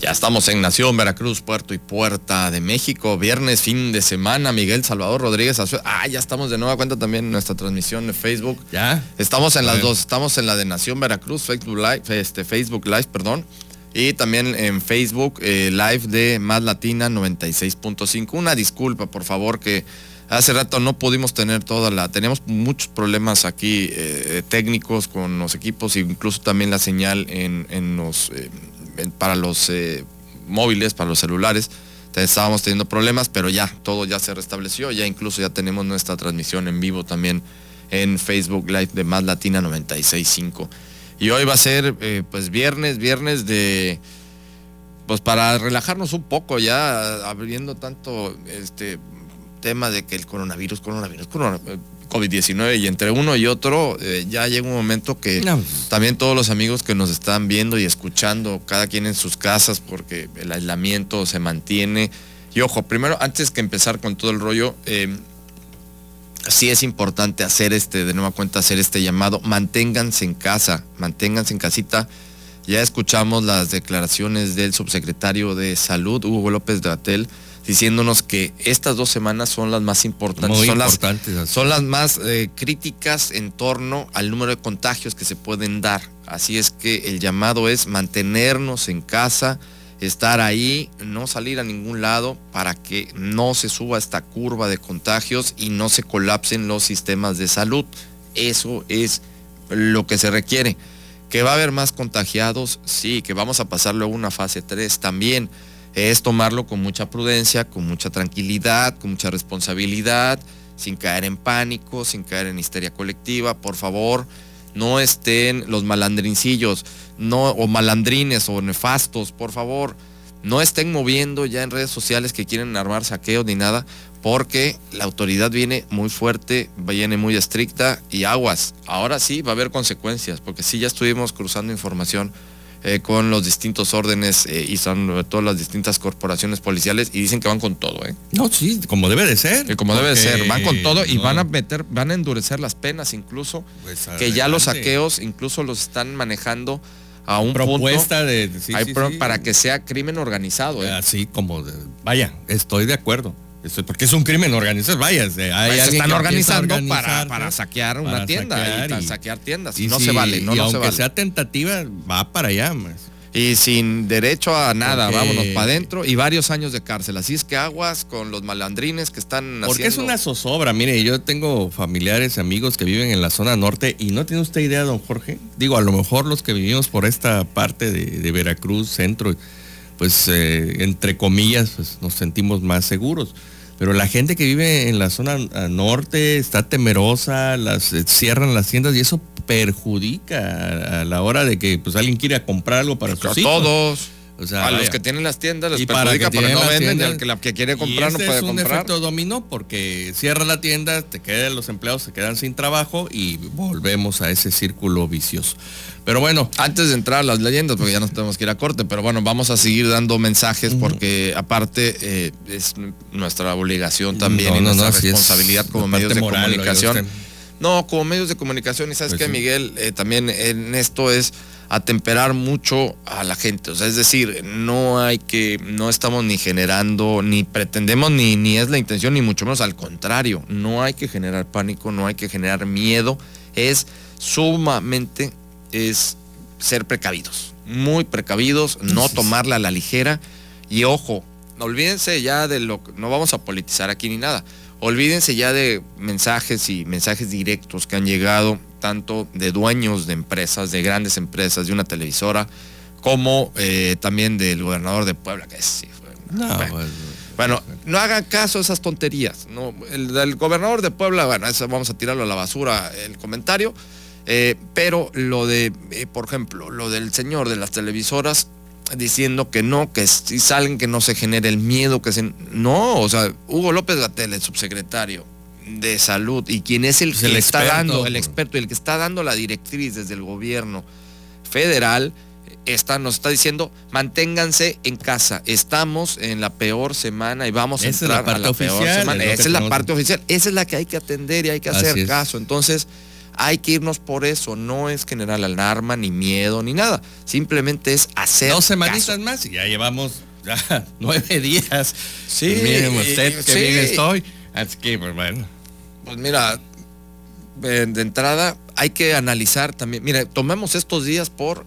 Ya estamos en Nación, Veracruz, Puerto y Puerta de México. Viernes, fin de semana. Miguel Salvador Rodríguez Ah, ya estamos de nueva cuenta también en nuestra transmisión de Facebook. Ya. Estamos en las dos. Estamos en la de Nación Veracruz, Facebook Live, este, Facebook Live, perdón. Y también en Facebook eh, Live de Más Latina 96.5. Una disculpa, por favor, que hace rato no pudimos tener toda la. Teníamos muchos problemas aquí eh, técnicos con los equipos, incluso también la señal en, en los. Eh, para los eh, móviles, para los celulares, estábamos teniendo problemas, pero ya todo ya se restableció, ya incluso ya tenemos nuestra transmisión en vivo también en Facebook Live de Más Latina 965. Y hoy va a ser eh, pues viernes, viernes de pues para relajarnos un poco ya abriendo tanto este tema de que el coronavirus, coronavirus, coronavirus COVID-19 y entre uno y otro eh, ya llega un momento que también todos los amigos que nos están viendo y escuchando, cada quien en sus casas porque el aislamiento se mantiene. Y ojo, primero, antes que empezar con todo el rollo, eh, sí es importante hacer este, de nueva cuenta, hacer este llamado, manténganse en casa, manténganse en casita. Ya escuchamos las declaraciones del subsecretario de Salud, Hugo López de Atel, diciéndonos que estas dos semanas son las más importantes, son, las, son las más eh, críticas en torno al número de contagios que se pueden dar. Así es que el llamado es mantenernos en casa, estar ahí, no salir a ningún lado para que no se suba esta curva de contagios y no se colapsen los sistemas de salud. Eso es lo que se requiere. Que va a haber más contagiados, sí, que vamos a pasar luego una fase 3 también es tomarlo con mucha prudencia, con mucha tranquilidad, con mucha responsabilidad, sin caer en pánico, sin caer en histeria colectiva. Por favor, no estén los malandrincillos, no, o malandrines o nefastos, por favor, no estén moviendo ya en redes sociales que quieren armar saqueos ni nada, porque la autoridad viene muy fuerte, viene muy estricta y aguas. Ahora sí va a haber consecuencias, porque sí ya estuvimos cruzando información eh, con los distintos órdenes eh, y son todas las distintas corporaciones policiales y dicen que van con todo, ¿eh? No, sí, como debe de ser. como debe de ser, van con todo y van a meter, van a endurecer las penas incluso, pues, que ya los saqueos incluso los están manejando a un propuesta de para que sea crimen organizado. ¿eh? Así como, vaya, estoy de acuerdo porque es un crimen organizado, vaya, hay pues están organizando para, saquear una tienda y, saquear tiendas. Y, no se vale, no, y aunque sea tentativa, va para allá. Y sin derecho a nada, vámonos para adentro y varios años de cárcel. Así es que aguas con los malandrines que están Porque es una zozobra. Mire, yo tengo familiares, amigos que viven en la zona norte y no tiene usted idea, don Jorge. Digo, a lo mejor los que vivimos por esta parte de, Veracruz, centro, pues eh, entre comillas, pues, nos sentimos más seguros pero la gente que vive en la zona norte está temerosa, las eh, cierran las tiendas y eso perjudica a, la hora de que pues alguien quiera comprar algo para sus a Todos. A los que tienen las tiendas les perjudica porque no venden, el que, la que quiere comprar no puede es un efecto dominó porque cierra la tienda, te quedan los empleados se quedan sin trabajo y volvemos a ese círculo vicioso. Pero bueno, antes de entrar a las leyendas, porque ya nos tenemos que ir a corte, pero bueno, vamos a seguir dando mensajes porque aparte eh, es nuestra obligación también y nuestra responsabilidad como medios de comunicación. No, como medios de comunicación, y sabes pues que Miguel, eh, también en esto es atemperar mucho a la gente. O sea, es decir, no hay que, no estamos ni generando, ni pretendemos, ni, ni es la intención, ni mucho menos al contrario. No hay que generar pánico, no hay que generar miedo. Es sumamente es ser precavidos, muy precavidos, no tomarla a la ligera y ojo, olvídense ya de lo que, no vamos a politizar aquí ni nada, olvídense ya de mensajes y mensajes directos que han llegado tanto de dueños de empresas, de grandes empresas, de una televisora, como eh, también del gobernador de Puebla, que es... bueno, no hagan caso a esas tonterías. No, el del gobernador de Puebla, bueno, eso vamos a tirarlo a la basura el comentario. Eh, pero lo de, eh, por ejemplo, lo del señor de las televisoras diciendo que no, que si salen que no se genere el miedo, que se... No, o sea, Hugo López Gatel, el subsecretario, de salud y quien es el Pues que el está experto, dando, el experto, el que está dando la directriz desde el gobierno federal, está, nos está diciendo, manténganse en casa. Estamos en la peor semana y vamos a Esa es la entrar a la parte peor oficial, semana. Esa es la parte oficial. Esa es la que hay que atender y hay que hacer caso. Entonces, hay que irnos por eso. No es generar alarma, ni miedo, ni nada. Simplemente es hacer Dos semanitas caso. más y ya llevamos ya nueve días. Sí, Miren y- usted que sí. bien estoy. Pues, bueno. Pues mira, eh, de entrada hay que analizar también. Mira, tomemos estos días por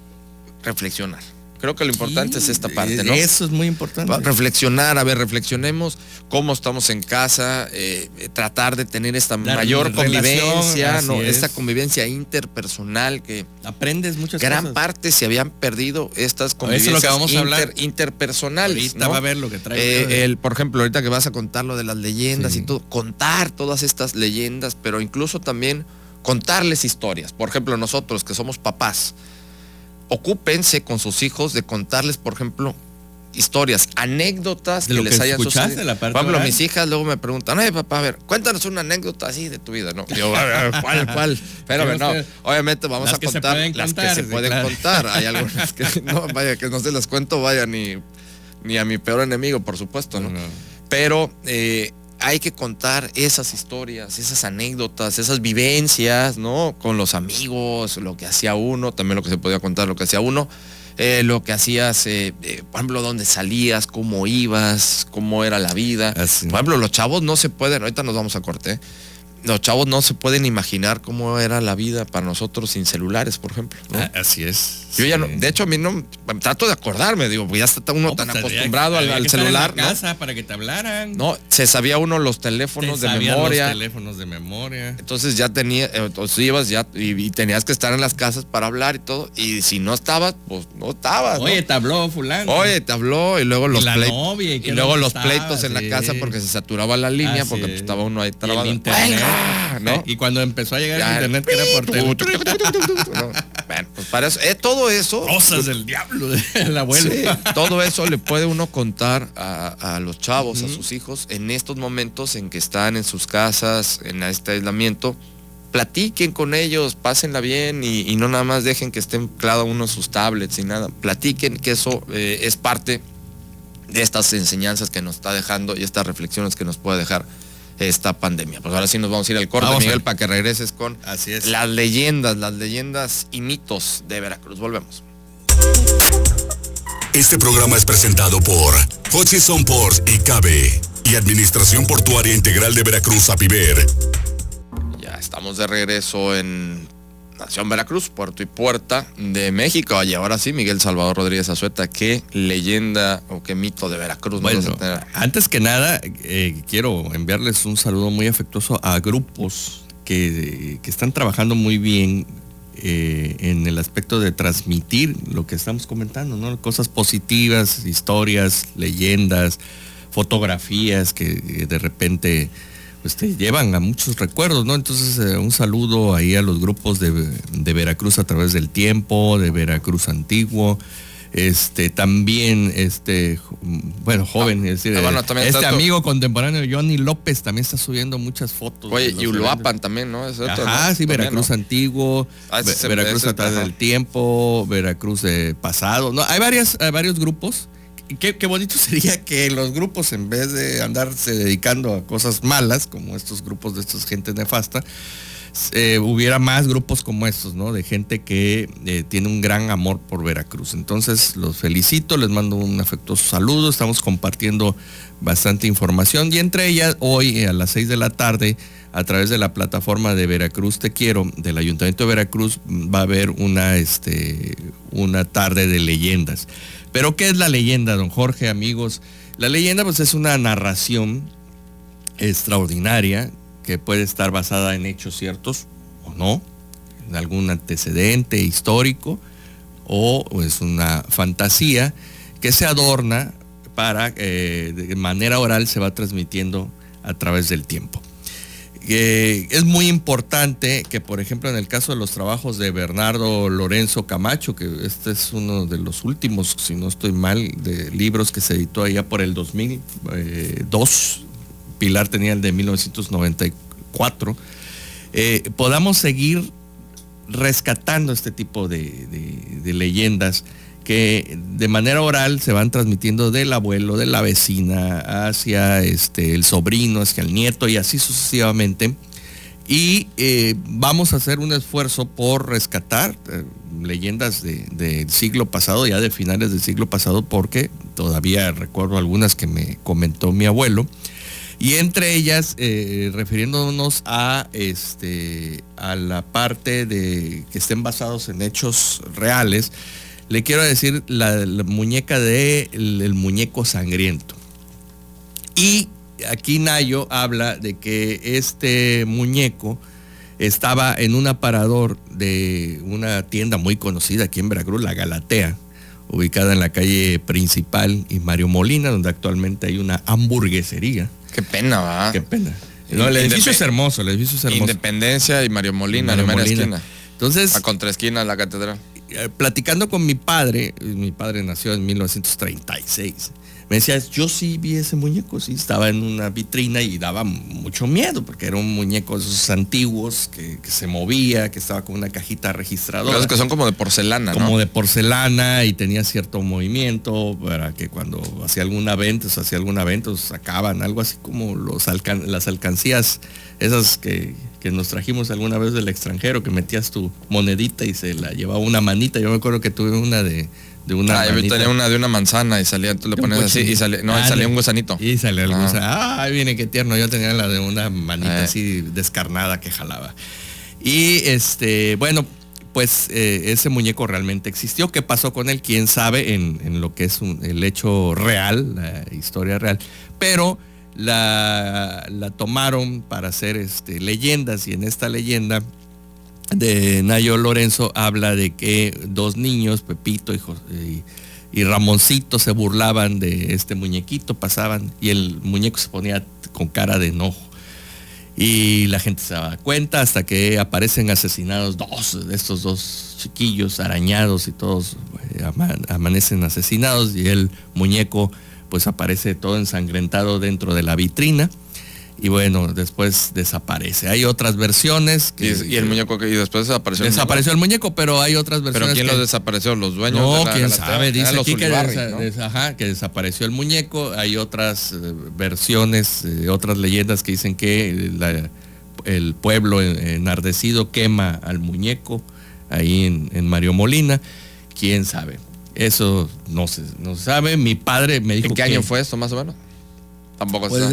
reflexionar. Creo que lo importante es esta parte, ¿no? Eso es muy importante. Reflexionar, a ver, reflexionemos cómo estamos en casa, eh, tratar de tener esta La mayor convivencia, ¿no? es. Esta convivencia interpersonal que Aprendes muchas gran cosas. parte se habían perdido estas Eso es convivencias lo que vamos a inter- hablar. interpersonales. Ahorita ¿no? va a ver lo que traigo. Eh, el, por ejemplo, ahorita que vas a contar lo de las leyendas Sí. y todo, contar todas estas leyendas, pero incluso también contarles historias. Por ejemplo, nosotros que somos papás, ocúpense con sus hijos de contarles, por ejemplo, historias, anécdotas De que lo les que hayan escuchaste, sucedido. la parte Por ejemplo, oral. mis hijas luego me preguntan, ay papá, a ver, cuéntanos una anécdota así de tu vida, ¿no? Yo, a ver, ¿cuál, cuál? Pero no, obviamente vamos a contar las contar, que se sí, pueden claro. contar. Hay algunas que no, vaya, que no se las cuento, vaya, ni, ni a mi peor enemigo, por supuesto, ¿no? No. Pero eh, hay que contar esas historias, esas anécdotas, esas vivencias, ¿no? Con los amigos, lo que hacía uno, también lo que se podía contar, lo que hacía uno, eh, lo que hacías, eh, eh, por ejemplo, dónde salías, cómo ibas, cómo era la vida. Así. Por ejemplo, los chavos no se pueden, ahorita nos vamos a corte, los chavos no se pueden imaginar cómo era la vida para nosotros sin celulares, por ejemplo. ¿no? Ah, así es. Yo ya no, de hecho a mí no, trato de acordarme, digo, pues ya está uno No, tan pues, acostumbrado al, había al que estar en celular, la ¿no? casa para que te hablaran. No, se sabía uno los Te teléfonos de memoria. Los teléfonos de memoria. Entonces ya tenía, eh, entonces ibas ya y, y tenías que estar en las casas para hablar y todo. Y si no estabas, pues no estabas. Oye, te habló fulano. Oye, te habló y luego los la plei- novia, ¿y y luego los pleitos en la casa porque se saturaba la línea porque pues, es. estaba uno ahí Y el trabado. internet. ¡Venga! ¿no? Y cuando empezó a llegar Ya, el internet que era por teléfono. No, Bueno, pues para eso, eh, todo eso Cosas del diablo del abuelo. Sí, todo eso le puede uno contar a, a los chavos, a sus hijos, en estos momentos en que están en sus casas, en este aislamiento. Platiquen con ellos, pásenla bien y, y no nada más dejen que estén cada uno sus tablets y nada. Platiquen que eso eh, es parte de estas enseñanzas que nos está dejando y estas reflexiones que nos puede dejar esta pandemia. Pues ahora sí nos vamos a ir al corte, Vamos Miguel, para que regreses con Así es. las leyendas, las leyendas y mitos de Veracruz. Volvemos. Este programa es presentado por Hutchison Ports y Cabe y Administración Portuaria Integral de Veracruz, APIVER. Ya estamos de regreso en Nación Veracruz, puerto y puerta de México. Y ahora sí, Miguel Salvador Rodríguez Azueta, qué leyenda o qué mito de Veracruz Bueno, antes que nada, eh, quiero enviarles un saludo muy afectuoso a grupos que, que están trabajando muy bien eh, en el aspecto de transmitir lo que estamos comentando, ¿no? Cosas positivas, historias, leyendas, fotografías que eh, de repente pues, te llevan a muchos recuerdos, ¿no? Entonces, eh, un saludo ahí a los grupos de, de Veracruz a través del tiempo, de Veracruz Antiguo, este también este bueno joven es decir, ah, bueno, eh, este amigo contemporáneo Johnny López también está subiendo muchas fotos Oye, y Uluapan también, ¿no? Es otro, Ajá, ¿no? sí, Veracruz ¿no? antiguo, Ah, Veracruz a través del tiempo, Veracruz de pasado. No, hay varias, hay varios grupos. Qué, qué bonito sería que los grupos, en vez de andarse dedicando a cosas malas, como estos grupos de estas gente nefasta, eh, hubiera más grupos como estos, ¿no? De gente que eh, tiene un gran amor por Veracruz. Entonces los felicito, les mando un afectuoso saludo, estamos compartiendo bastante información y entre ellas hoy eh, a las 6 de la tarde a través de la plataforma de Veracruz Te Quiero del Ayuntamiento de Veracruz mm, va a haber una, este, una tarde de leyendas. Pero ¿qué es la leyenda, don Jorge, amigos? La leyenda pues es una narración extraordinaria que puede estar basada en hechos ciertos o no, en algún antecedente histórico o es una fantasía que se adorna para eh, de manera oral se va transmitiendo a través del tiempo. Eh, es muy importante que, por ejemplo, en el caso de los trabajos de Bernardo Lorenzo Camacho, que este es uno de los últimos, si no estoy mal, de libros que se editó allá por el 2002, Pilar tenía el de 1994, cuatro, eh, podamos seguir rescatando este tipo de, leyendas que de manera oral se van transmitiendo del abuelo, de la vecina, hacia este, el sobrino, hacia el nieto y así sucesivamente. Y eh, vamos a hacer un esfuerzo por rescatar eh, leyendas del siglo pasado, ya de finales del siglo pasado, porque todavía recuerdo algunas que me comentó mi abuelo. Y entre ellas, eh, refiriéndonos a, este, a la parte de que estén basados en hechos reales, le quiero decir la, muñeca de el, muñeco sangriento. Y aquí Nayo habla de que este muñeco estaba en un aparador de una tienda muy conocida aquí en Veracruz, la Galatea, ubicada en la calle principal y Mario Molina, donde actualmente hay una hamburguesería. Qué pena, va. Qué pena. No, el edificio es hermoso, el edificio es hermoso. Independencia y Mario Molina, la Molina. esquina. Entonces. A contraesquina la catedral. Eh, platicando con mi padre, mi padre nació en 1936 me decía, yo sí vi ese muñeco, sí, estaba en una vitrina y daba mucho miedo, porque era un muñeco de esos antiguos que, se movía, que estaba con una cajita registradora. Los que son como de porcelana, Como de porcelana y tenía cierto movimiento, para que cuando hacía alguna venta, o hacía alguna venta, sacaban algo así como los las alcancías, esas que, que nos trajimos alguna vez del extranjero, que metías tu monedita y se la llevaba una manita. Yo me acuerdo que tuve una de de una. Ah, yo tenía una de una manzana y salía, tú le pones así y salía, no, salía un gusanito. Y salía el gusanito. Ah, viene qué tierno. Yo tenía la de una manita eh. así descarnada que jalaba. Y este, bueno, pues eh, ese muñeco realmente existió. ¿Qué pasó con él? Quién sabe en, lo que es el hecho real, la historia real. Pero la, la tomaron para hacer este, leyendas y en esta leyenda de Nayo Lorenzo habla de que dos niños, Pepito y, y, Ramoncito, se burlaban de este muñequito, pasaban y el muñeco se ponía con cara de enojo. Y la gente se da cuenta hasta que aparecen asesinados dos de estos dos chiquillos arañados y todos eh, amanecen asesinados y el muñeco pues aparece todo ensangrentado dentro de la vitrina y bueno, después desaparece. Hay otras versiones. y, el muñeco que y después desapareció. Desapareció el muñeco, pero hay otras versiones. ¿Pero quién lo desapareció? ¿Los dueños? No, quién sabe. Dice aquí que, que, desapareció el muñeco. Hay otras eh, versiones, eh, otras leyendas que dicen que el pueblo enardecido quema al muñeco ahí en, Mario Molina. ¿Quién sabe? Eso no se, no sabe. Mi padre me dijo. ¿En qué año fue esto más o menos? Tampoco pues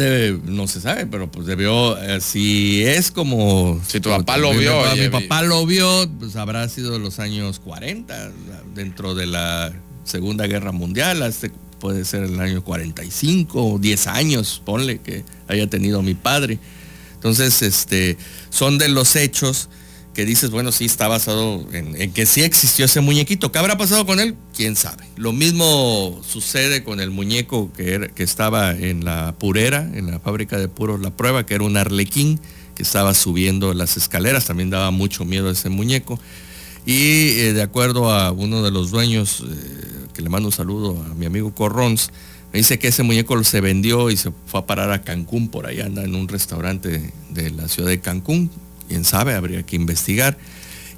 no se sabe, pero pues debió, eh, si es como... Si tu papá lo vio. Mi, papá lo vio, pues habrá sido los años 40, dentro de la Segunda Guerra Mundial, este puede ser el año 45, 10 años, ponle que haya tenido mi padre. Entonces, este, son de los hechos que dices, bueno, sí está basado en, que sí existió ese muñequito. ¿Qué habrá pasado con él? ¿Quién sabe? Lo mismo sucede con el muñeco que, que estaba en la purera, en la fábrica de puros La Prueba, que era un arlequín que estaba subiendo las escaleras. También daba mucho miedo ese muñeco. Y eh, de acuerdo a uno de los dueños, eh, que le mando un saludo a mi amigo Corrons, me dice que ese muñeco se vendió y se fue a parar a Cancún, por ahí anda en un restaurante de la ciudad de Cancún, quién sabe, habría que investigar.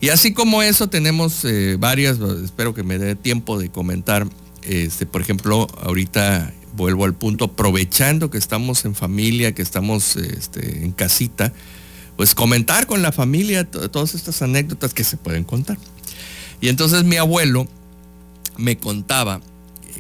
Y así como eso tenemos eh, varias, espero que me dé tiempo de comentar, este, por ejemplo, ahorita vuelvo al punto, aprovechando que estamos en familia, que estamos este, en casita, pues comentar con la familia todas estas anécdotas que se pueden contar. Y entonces mi abuelo me contaba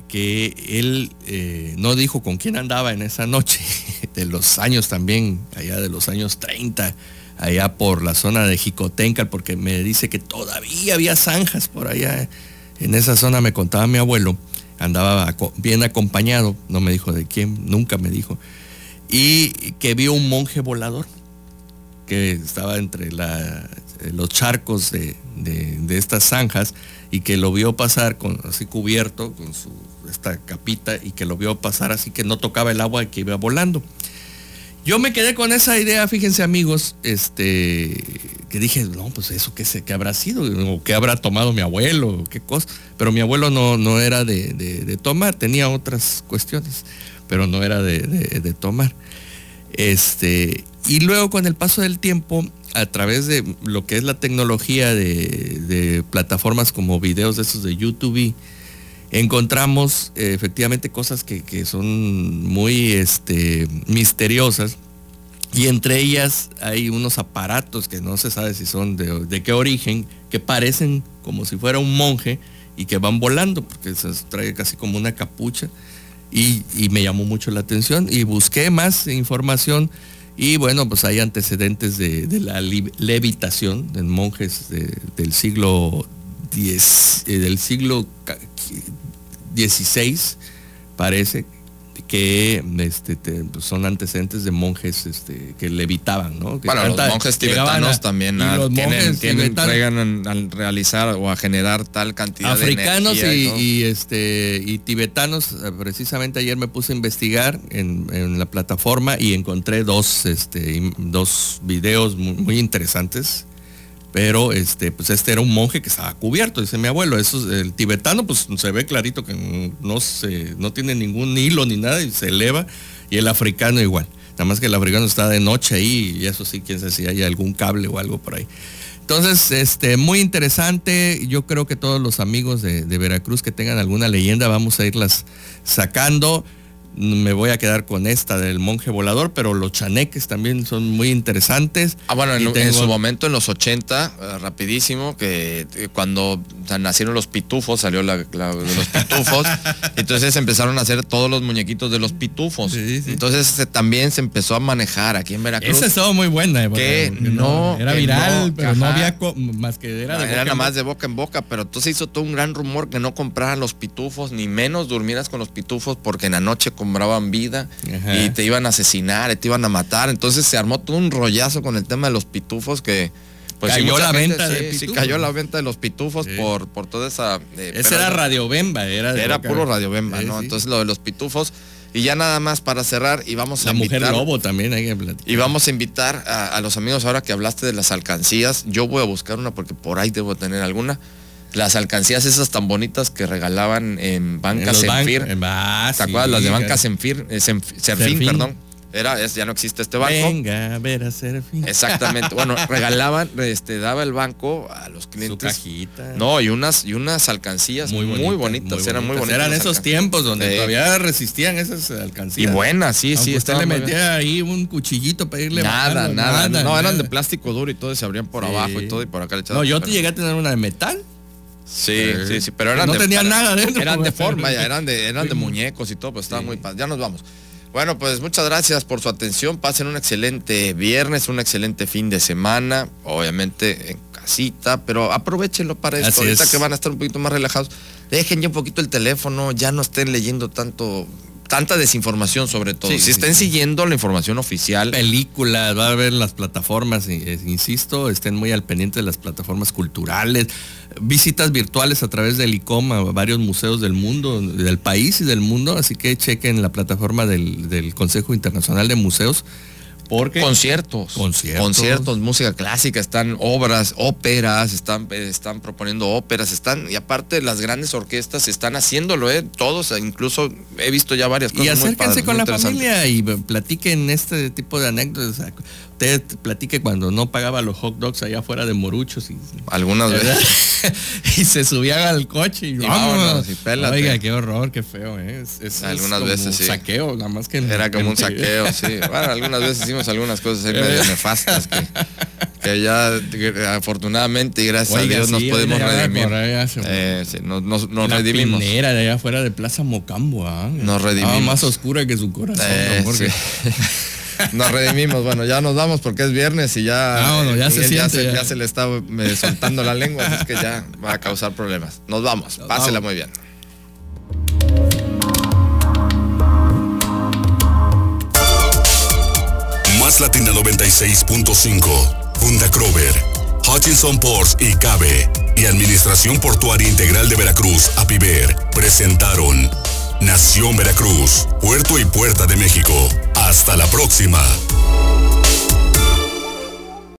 que él eh, no dijo con quién andaba en esa noche, de los años también, allá de los años 30, allá por la zona de Jicotencal, porque me dice que todavía había zanjas por allá. En esa zona me contaba mi abuelo, andaba bien acompañado, no me dijo de quién, nunca me dijo, y que vio un monje volador que estaba entre los charcos de, estas zanjas y que lo vio pasar así cubierto con esta capita y que lo vio pasar así que no tocaba el agua y que iba volando. Yo me quedé con esa idea, fíjense amigos, este, que dije, no, pues eso qué, sé, qué habrá sido, o qué habrá tomado mi abuelo, qué cosa. Pero mi abuelo no, no era de, tomar, tenía otras cuestiones, pero no era de, tomar. Este, Y luego con el paso del tiempo, a través de lo que es la tecnología de, de plataformas como videos de esos de YouTube, encontramos eh, efectivamente cosas que, que, son muy este, misteriosas. Y entre ellas hay unos aparatos que no se sabe si son de, de, qué origen, que parecen como si fuera un monje y que van volando, porque se trae casi como una capucha. Y, y me llamó mucho la atención y busqué más información y bueno, pues hay antecedentes de, de la levitación en monjes de, del siglo X, eh, del siglo XVI, parece, que este, te, pues son antecedentes de monjes este, que levitaban, ¿no? Que bueno, los monjes tibetanos a, también ah, los tienen, tienen, al realizar o a generar tal cantidad africanos de y, y, y, este, y tibetanos, eh, precisamente ayer me puse a investigar en, en la plataforma y encontré dos, este, dos videos muy, muy interesantes pero este, pues este era un monje que estaba cubierto, dice mi abuelo. Eso, el tibetano, pues se ve clarito que no, se, no tiene ningún hilo ni nada y se eleva. Y el africano igual. Nada más que el africano está de noche ahí y eso sí, quién sabe si hay algún cable o algo por ahí. Entonces, este, muy interesante. Yo creo que todos los amigos de, de Veracruz que tengan alguna leyenda, vamos a irlas sacando me voy a quedar con esta del monje volador, pero los chaneques también son muy interesantes. Ah, bueno, en, tengo... en, su momento, en los 80, uh, rapidísimo, que eh, cuando nacieron los pitufos, salió la, la, de los pitufos, entonces empezaron a hacer todos los muñequitos de los pitufos. Sí, sí. Entonces se, también se empezó a manejar aquí en Veracruz. Esa estaba muy buena. Que, no, Era que viral, no, pero ajá. no había más que era de Era nada más de boca en boca, pero entonces hizo todo un gran rumor que no compraran los pitufos, ni menos durmieras con los pitufos, porque en la noche compraban vida Ajá. y te iban a asesinar, te iban a matar. Entonces se armó todo un rollazo con el tema de los pitufos que pues cayó sí, la gente, venta sí, de pitufos. Sí, cayó la venta de los pitufos por, por toda esa. Eh, Ese era Radio Bemba, era. era puro Radio Bemba, ¿no? Entonces lo de los pitufos. Y ya nada más para cerrar, y vamos la a invitar. La mujer lobo también hay que platicar. Y vamos a invitar a, a, los amigos ahora que hablaste de las alcancías. Yo voy a buscar una porque por ahí debo tener alguna las alcancías esas tan bonitas que regalaban en Banca Senfir. En ah, ¿Te acuerdas? Las de Banca Senfir, eh, Serfín, perdón. Era, es, ya no existe este banco. Venga, a ver a Serfín. Exactamente. Bueno, regalaban, este, daba el banco a los clientes. Su cajita. No, y unas, y unas alcancías muy, bonita, muy bonitas. Eran muy bonitas. Eran esos tiempos donde sí. todavía resistían esas alcancías. Y buenas, sí, Aunque sí. Usted le metía ahí un cuchillito para irle nada, bajando, nada, nada. No, nada. eran de plástico duro y todo, y se abrían por sí. abajo y todo, y por acá le echaban. No, yo te llegué a tener una de metal. Sí, eh, sí, sí, pero eran no de, tenían nada dentro. Eran de forma, ya, eran de, eran de muñecos y todo, pues estaba sí. muy Ya nos vamos. Bueno, pues muchas gracias por su atención. Pasen un excelente viernes, un excelente fin de semana, obviamente en casita, pero aprovechenlo para esto. Así Ahorita es. que van a estar un poquito más relajados, dejen ya un poquito el teléfono, ya no estén leyendo tanto tanta desinformación sobre todo. Sí, si sí, estén sí. siguiendo la información oficial. Películas, va a ver las plataformas, eh, insisto, estén muy al pendiente de las plataformas culturales, visitas virtuales a través del ICOM a varios museos del mundo, del país y del mundo, así que chequen la plataforma del, del Consejo Internacional de Museos. Porque conciertos, conciertos, conciertos, música clásica, están obras, óperas, están, están proponiendo óperas, están, y aparte las grandes orquestas están haciéndolo, ¿eh? todos, incluso he visto ya varias cosas. Y acérquense muy padres, con muy la familia y platiquen este tipo de anécdotas. Usted platique cuando no pagaba los hot dogs allá afuera de Moruchos. Y, Algunas veces. y se subían al coche y, y vámonos. Y. Oiga, qué horror, qué feo, ¿eh? Es, es, algunas es veces sí. saqueo, nada más que. Era como un saqueo, sí. Bueno, algunas veces hicimos algunas cosas ahí medio nefastas que, que, ya afortunadamente y gracias Oiga, a Dios sí, nos podemos redimir. Eh, sí, nos, nos, nos la redimimos. De allá afuera de Plaza Mocambo, ¿ah? Nos redimimos. Ah, más oscura que su corazón. Eh, sí. Nos redimimos, bueno, ya nos vamos porque es viernes y ya, ah, bueno, ya, se, ya, siente, se, ya. ya, se, le está me, soltando la lengua, así es que ya va a causar problemas. Nos vamos, nos pásela vamos. muy bien. Más Latina 96.5, Funda Crover, Hutchinson Ports y Cabe y Administración Portuaria Integral de Veracruz, APIVER, presentaron Nación Veracruz, Puerto y Puerta de México. Hasta la próxima.